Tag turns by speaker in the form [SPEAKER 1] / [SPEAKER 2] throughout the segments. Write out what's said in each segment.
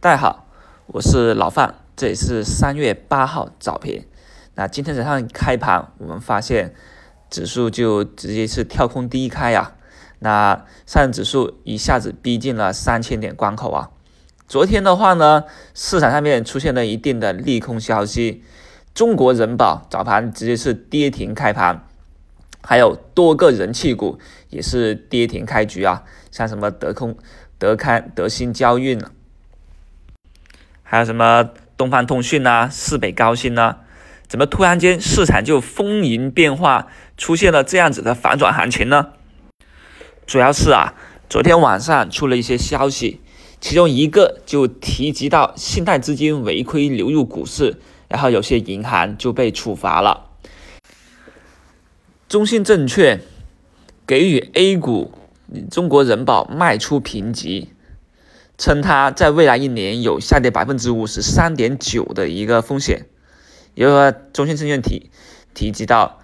[SPEAKER 1] 大家好，我是老范，这里是三月八号早评。那今天早上开盘，我们发现指数就直接是跳空低开呀。那上证指数一下子逼近了三千点关口啊。昨天的话呢，市场上面出现了一定的利空消息，中国人保早盘直接是跌停开盘，还有多个人气股也是跌停开局啊，像什么德空、德康、德新交运。还有什么东方通讯呐、市北高新呐？怎么突然间市场就风云变化，出现了这样子的反转行情呢？主要是啊，昨天晚上出了一些消息，其中一个就提及到信贷资金违规流入股市，然后有些银行就被处罚了。中信证券给予 A 股中国人保卖出评级。称它在未来一年有下跌百分之五十三点九的一个风险，也就是说，中信证券提提及到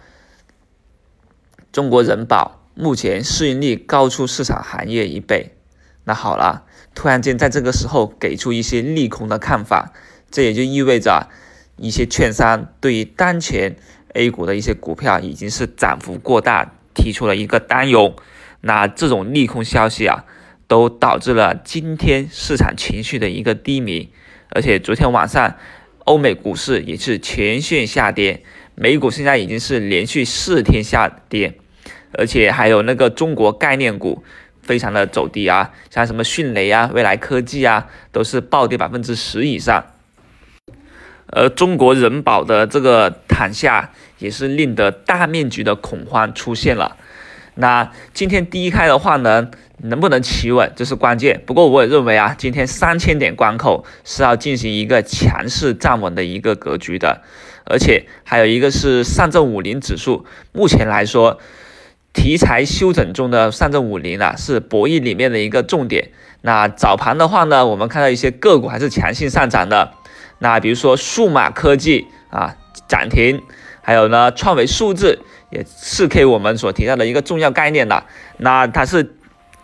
[SPEAKER 1] 中国人保目前市盈率高出市场行业一倍。那好了，突然间在这个时候给出一些利空的看法，这也就意味着一些券商对于当前 A 股的一些股票已经是涨幅过大，提出了一个担忧。那这种利空消息啊。都导致了今天市场情绪的一个低迷，而且昨天晚上欧美股市也是全线下跌，美股现在已经是连续四天下跌，而且还有那个中国概念股非常的走低啊，像什么迅雷啊、未来科技啊，都是暴跌百分之十以上，而中国人保的这个躺下也是令得大面积的恐慌出现了。那今天低开的话呢？能不能企稳，这是关键。不过我也认为啊，今天三千点关口是要进行一个强势站稳的一个格局的，而且还有一个是上证五零指数，目前来说，题材休整中的上证五零啊，是博弈里面的一个重点。那早盘的话呢，我们看到一些个股还是强劲上涨的，那比如说数码科技啊涨停，还有呢创维数字也是 K 我们所提到的一个重要概念的，那它是。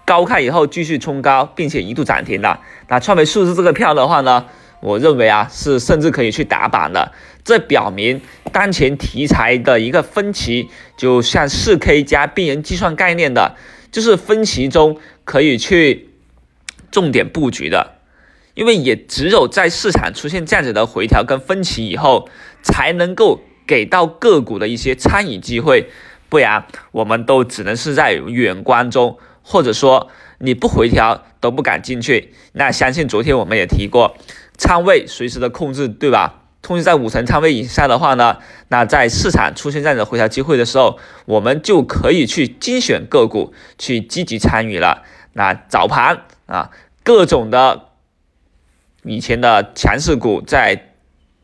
[SPEAKER 1] 高开以后继续冲高，并且一度涨停的。那创维数字这个票的话呢，我认为啊是甚至可以去打板的。这表明当前题材的一个分歧，就像四 K 加病人计算概念的，就是分歧中可以去重点布局的。因为也只有在市场出现这样子的回调跟分歧以后，才能够给到个股的一些参与机会，不然我们都只能是在远观中。或者说你不回调都不敢进去，那相信昨天我们也提过，仓位随时的控制，对吧？控制在五成仓位以下的话呢，那在市场出现这样的回调机会的时候，我们就可以去精选个股，去积极参与了。那早盘啊，各种的以前的强势股在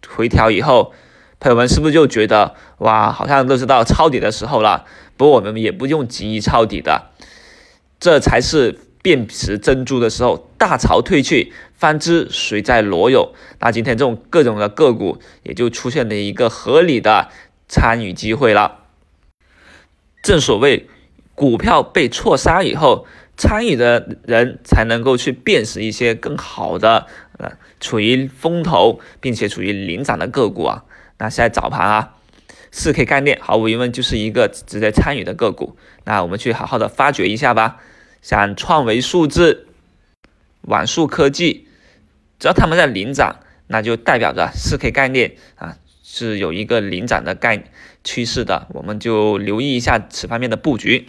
[SPEAKER 1] 回调以后，朋友们是不是就觉得哇，好像都是到抄底的时候了？不过我们也不用急于抄底的。这才是辨识珍珠的时候，大潮退去，方知谁在裸泳。那今天这种各种的个股也就出现了一个合理的参与机会了。正所谓，股票被错杀以后，参与的人才能够去辨识一些更好的，呃，处于风头并且处于领涨的个股啊。那现在早盘啊，四 K 概念毫无疑问就是一个值得参与的个股。那我们去好好的发掘一下吧。像创维数字、网数科技，只要他们在领涨，那就代表着四 K 概念啊是有一个领涨的概趋势的，我们就留意一下此方面的布局。